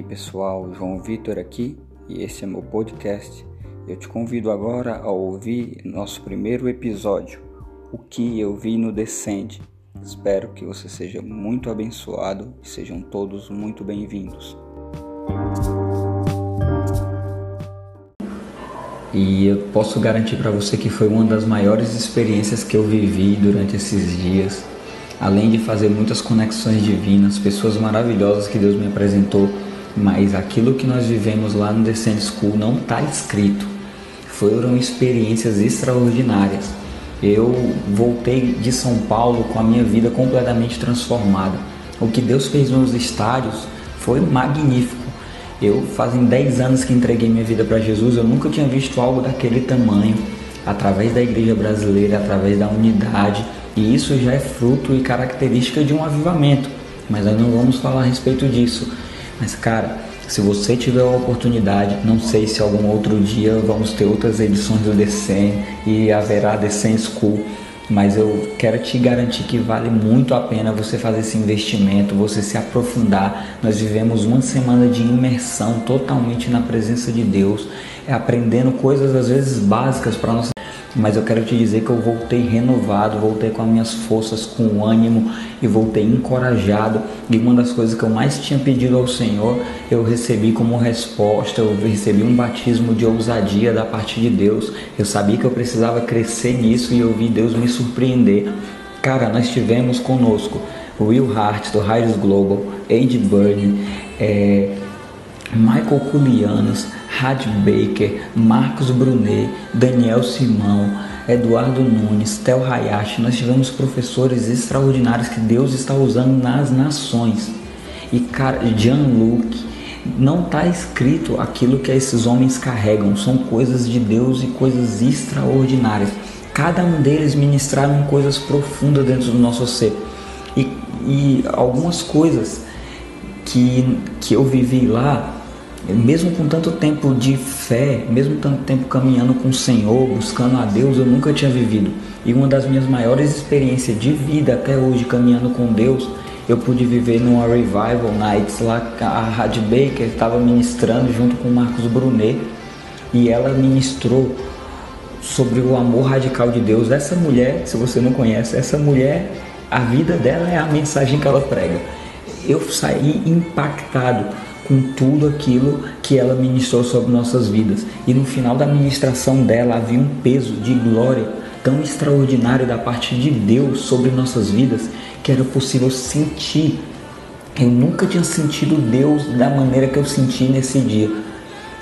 aí pessoal, João Vitor aqui e esse é meu podcast. Eu te convido agora a ouvir nosso primeiro episódio, O que eu vi no Descende. Espero que você seja muito abençoado e sejam todos muito bem-vindos. E eu posso garantir para você que foi uma das maiores experiências que eu vivi durante esses dias. Além de fazer muitas conexões divinas, pessoas maravilhosas que Deus me apresentou, mas aquilo que nós vivemos lá no Descent School não está escrito. Foram experiências extraordinárias. Eu voltei de São Paulo com a minha vida completamente transformada. O que Deus fez nos estádios foi magnífico. Eu fazem 10 anos que entreguei minha vida para Jesus, eu nunca tinha visto algo daquele tamanho, através da igreja brasileira, através da unidade, e isso já é fruto e característica de um avivamento. Mas nós não vamos falar a respeito disso. Mas cara, se você tiver a oportunidade, não sei se algum outro dia vamos ter outras edições do Descent e haverá Descent School mas eu quero te garantir que vale muito a pena você fazer esse investimento, você se aprofundar. Nós vivemos uma semana de imersão totalmente na presença de Deus, aprendendo coisas às vezes básicas para nossa mas eu quero te dizer que eu voltei renovado, voltei com as minhas forças, com ânimo e voltei encorajado. E uma das coisas que eu mais tinha pedido ao Senhor, eu recebi como resposta, eu recebi um batismo de ousadia da parte de Deus. Eu sabia que eu precisava crescer nisso e eu vi Deus me surpreender. Cara, nós tivemos conosco Will Hart do Raios Global, Andy Byrne, é, Michael Culianos, Had Baker, Marcos Brunet, Daniel Simão, Eduardo Nunes, Tel Hayashi, nós tivemos professores extraordinários que Deus está usando nas nações. E Jean-Luc, não está escrito aquilo que esses homens carregam, são coisas de Deus e coisas extraordinárias. Cada um deles ministraram coisas profundas dentro do nosso ser. E, e algumas coisas que, que eu vivi lá, mesmo com tanto tempo de fé, mesmo tanto tempo caminhando com o Senhor, buscando a Deus, eu nunca tinha vivido. E uma das minhas maiores experiências de vida até hoje, caminhando com Deus, eu pude viver numa Revival Nights lá, a Had Baker estava ministrando junto com o Marcos Brunet e ela ministrou sobre o amor radical de Deus. Essa mulher, se você não conhece, essa mulher, a vida dela é a mensagem que ela prega. Eu saí impactado com tudo aquilo que ela ministrou sobre nossas vidas. E no final da ministração dela havia um peso de glória tão extraordinário da parte de Deus sobre nossas vidas que era possível sentir. Eu nunca tinha sentido Deus da maneira que eu senti nesse dia.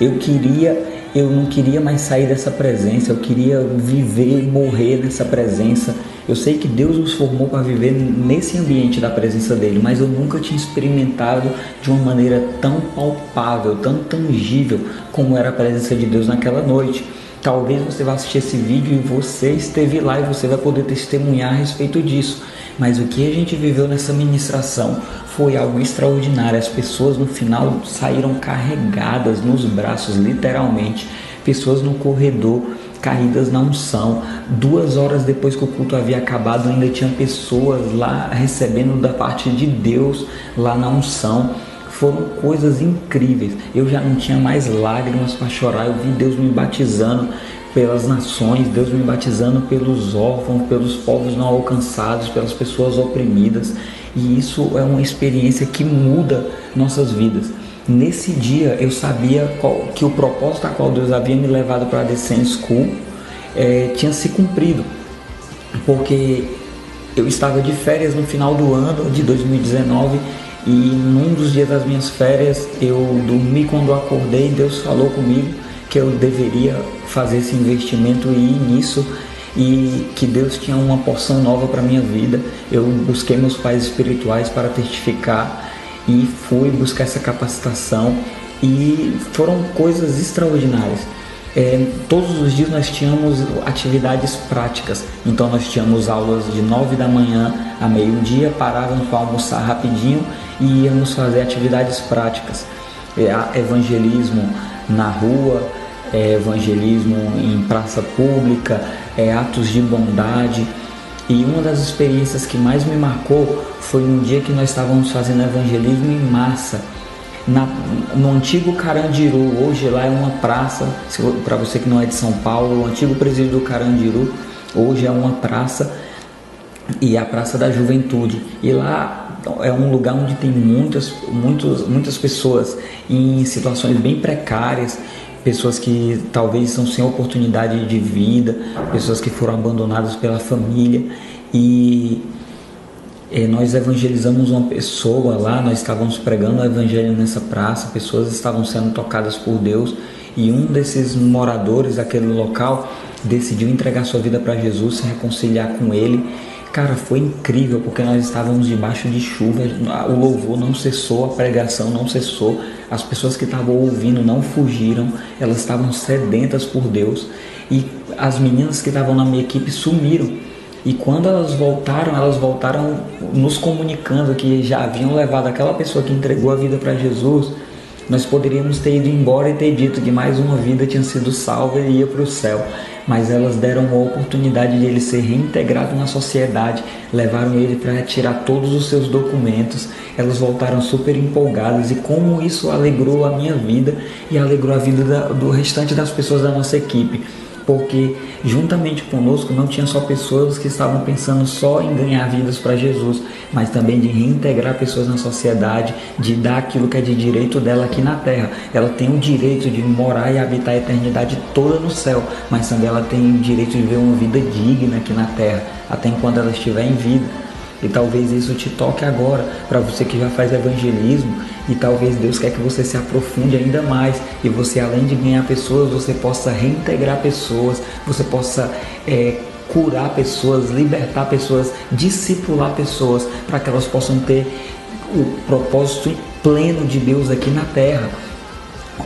Eu queria, eu não queria mais sair dessa presença, eu queria viver e morrer nessa presença eu sei que Deus nos formou para viver nesse ambiente da presença dele, mas eu nunca tinha experimentado de uma maneira tão palpável, tão tangível como era a presença de Deus naquela noite. Talvez você vá assistir esse vídeo e você esteve lá e você vai poder testemunhar a respeito disso. Mas o que a gente viveu nessa ministração foi algo extraordinário. As pessoas no final saíram carregadas nos braços, literalmente. Pessoas no corredor caídas na unção. Duas horas depois que o culto havia acabado, ainda tinha pessoas lá recebendo da parte de Deus lá na unção. Foram coisas incríveis. Eu já não tinha mais lágrimas para chorar. Eu vi Deus me batizando pelas nações, Deus me batizando pelos órfãos, pelos povos não alcançados, pelas pessoas oprimidas. E isso é uma experiência que muda nossas vidas. Nesse dia eu sabia qual, que o propósito a qual Deus havia me levado para a Descent School é, tinha se cumprido, porque eu estava de férias no final do ano de 2019 e num dos dias das minhas férias eu dormi quando acordei Deus falou comigo que eu deveria fazer esse investimento e ir nisso e que Deus tinha uma porção nova para minha vida. Eu busquei meus pais espirituais para testificar e fui buscar essa capacitação e foram coisas extraordinárias. É, todos os dias nós tínhamos atividades práticas, então nós tínhamos aulas de 9 da manhã a meio-dia, parávamos para almoçar rapidinho e íamos fazer atividades práticas. É, evangelismo na rua, é, evangelismo em praça pública, é, atos de bondade. E uma das experiências que mais me marcou foi um dia que nós estávamos fazendo evangelismo em massa na, no antigo Carandiru, hoje lá é uma praça, para você que não é de São Paulo, o antigo presídio do Carandiru, hoje é uma praça e é a Praça da Juventude. E lá é um lugar onde tem muitas, muitas, muitas pessoas em situações bem precárias, pessoas que talvez são sem oportunidade de vida, pessoas que foram abandonadas pela família e é, nós evangelizamos uma pessoa lá, nós estávamos pregando o evangelho nessa praça, pessoas estavam sendo tocadas por Deus e um desses moradores daquele local decidiu entregar sua vida para Jesus, se reconciliar com ele. Cara, foi incrível porque nós estávamos debaixo de chuva, o louvor não cessou, a pregação não cessou, as pessoas que estavam ouvindo não fugiram, elas estavam sedentas por Deus e as meninas que estavam na minha equipe sumiram e quando elas voltaram, elas voltaram nos comunicando que já haviam levado aquela pessoa que entregou a vida para Jesus. Nós poderíamos ter ido embora e ter dito que mais uma vida tinha sido salva e ia para o céu, mas elas deram a oportunidade de ele ser reintegrado na sociedade, levaram ele para tirar todos os seus documentos. Elas voltaram super empolgadas e como isso alegrou a minha vida e alegrou a vida da, do restante das pessoas da nossa equipe porque juntamente conosco não tinha só pessoas que estavam pensando só em ganhar vidas para Jesus, mas também de reintegrar pessoas na sociedade, de dar aquilo que é de direito dela aqui na terra. Ela tem o direito de morar e habitar a eternidade toda no céu, mas também ela tem o direito de viver uma vida digna aqui na terra, até enquanto ela estiver em vida. E talvez isso te toque agora, para você que já faz evangelismo, e talvez Deus quer que você se aprofunde ainda mais e você, além de ganhar pessoas, você possa reintegrar pessoas, você possa é, curar pessoas, libertar pessoas, discipular pessoas, para que elas possam ter o propósito pleno de Deus aqui na terra.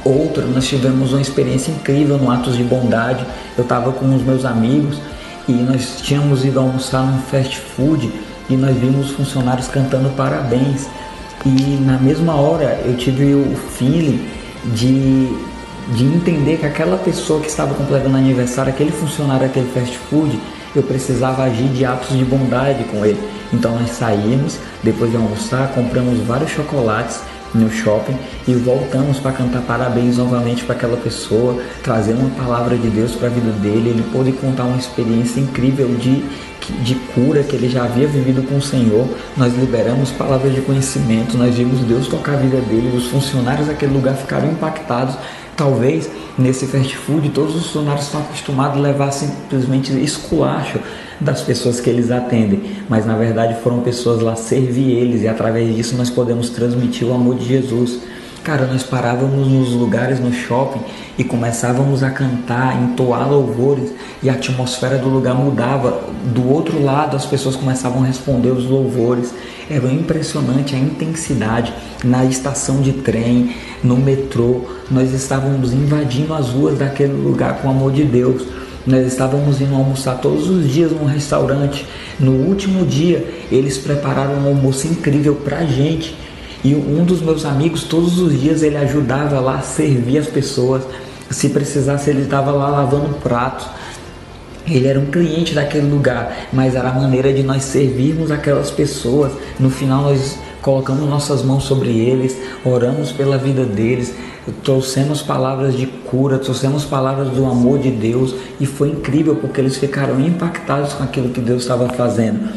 Outra, nós tivemos uma experiência incrível no Atos de Bondade. Eu estava com os meus amigos e nós tínhamos ido almoçar num fast food e nós vimos funcionários cantando parabéns. E na mesma hora eu tive o feeling de, de entender que aquela pessoa que estava completando aniversário, aquele funcionário daquele fast food, eu precisava agir de atos de bondade com ele. Então nós saímos, depois de almoçar, compramos vários chocolates no shopping e voltamos para cantar parabéns novamente para aquela pessoa, trazer uma palavra de Deus para a vida dele. Ele pôde contar uma experiência incrível de, de cura que ele já havia vivido com o Senhor. Nós liberamos palavras de conhecimento, nós vimos Deus tocar a vida dele, os funcionários daquele lugar ficaram impactados. Talvez nesse fast food todos os funcionários estão acostumados a levar simplesmente esculacho das pessoas que eles atendem, mas na verdade foram pessoas lá servir eles e através disso nós podemos transmitir o amor de Jesus. Cara, nós parávamos nos lugares no shopping e começávamos a cantar, entoar louvores e a atmosfera do lugar mudava. Do outro lado, as pessoas começavam a responder os louvores. Era impressionante a intensidade na estação de trem, no metrô. Nós estávamos invadindo as ruas daquele lugar com o amor de Deus. Nós estávamos indo almoçar todos os dias num restaurante. No último dia, eles prepararam um almoço incrível para a gente. E um dos meus amigos, todos os dias, ele ajudava lá a servir as pessoas. Se precisasse, ele estava lá lavando pratos. Ele era um cliente daquele lugar, mas era a maneira de nós servirmos aquelas pessoas. No final, nós colocamos nossas mãos sobre eles, oramos pela vida deles, trouxemos palavras de cura, trouxemos palavras do amor de Deus e foi incrível porque eles ficaram impactados com aquilo que Deus estava fazendo.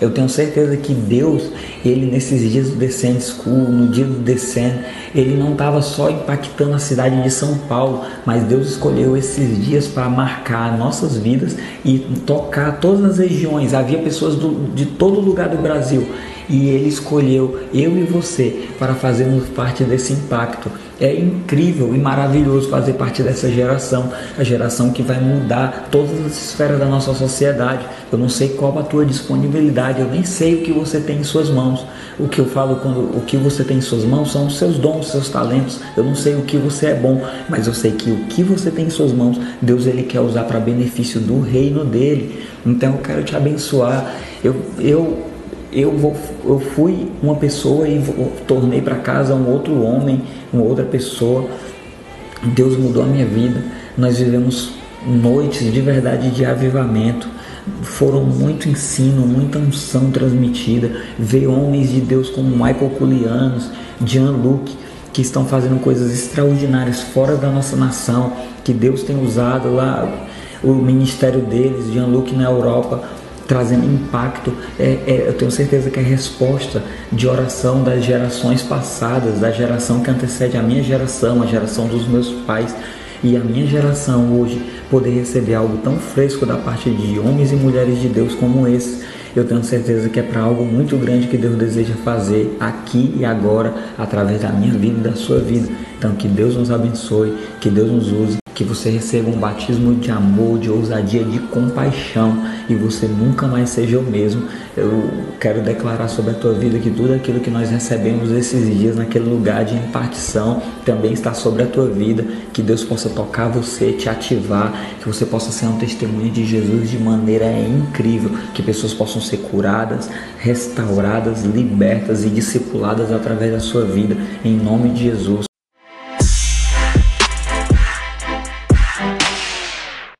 Eu tenho certeza que Deus, ele nesses dias do Descend School, no dia do Descend, ele não estava só impactando a cidade de São Paulo, mas Deus escolheu esses dias para marcar nossas vidas e tocar todas as regiões. Havia pessoas do, de todo lugar do Brasil e ele escolheu eu e você para fazermos parte desse impacto. É incrível e maravilhoso fazer parte dessa geração, a geração que vai mudar todas as esferas da nossa sociedade. Eu não sei qual a tua disponibilidade, eu nem sei o que você tem em suas mãos. O que eu falo quando o que você tem em suas mãos são os seus dons, seus talentos. Eu não sei o que você é bom, mas eu sei que o que você tem em suas mãos, Deus ele quer usar para benefício do reino dele. Então eu quero te abençoar. Eu, eu eu, vou, eu fui uma pessoa e tornei para casa um outro homem, uma outra pessoa. Deus mudou a minha vida. Nós vivemos noites de verdade de avivamento. Foram muito ensino, muita unção transmitida. Veio homens de Deus como Michael Culianos, Jean Luc, que estão fazendo coisas extraordinárias fora da nossa nação, que Deus tem usado lá o ministério deles, Jean-Luc na Europa, trazendo impacto. É, é, eu tenho certeza que é resposta de oração das gerações passadas, da geração que antecede a minha geração, a geração dos meus pais e a minha geração hoje poder receber algo tão fresco da parte de homens e mulheres de Deus como esse eu tenho certeza que é para algo muito grande que Deus deseja fazer aqui e agora, através da minha vida e da sua vida. Então, que Deus nos abençoe, que Deus nos use, que você receba um batismo de amor, de ousadia, de compaixão e você nunca mais seja o mesmo. Eu quero declarar sobre a tua vida que tudo aquilo que nós recebemos esses dias naquele lugar de impartição também está sobre a tua vida. Que Deus possa tocar você, te ativar, que você possa ser um testemunho de Jesus de maneira incrível, que pessoas possam ser curadas, restauradas, libertas e discipuladas através da sua vida, em nome de Jesus.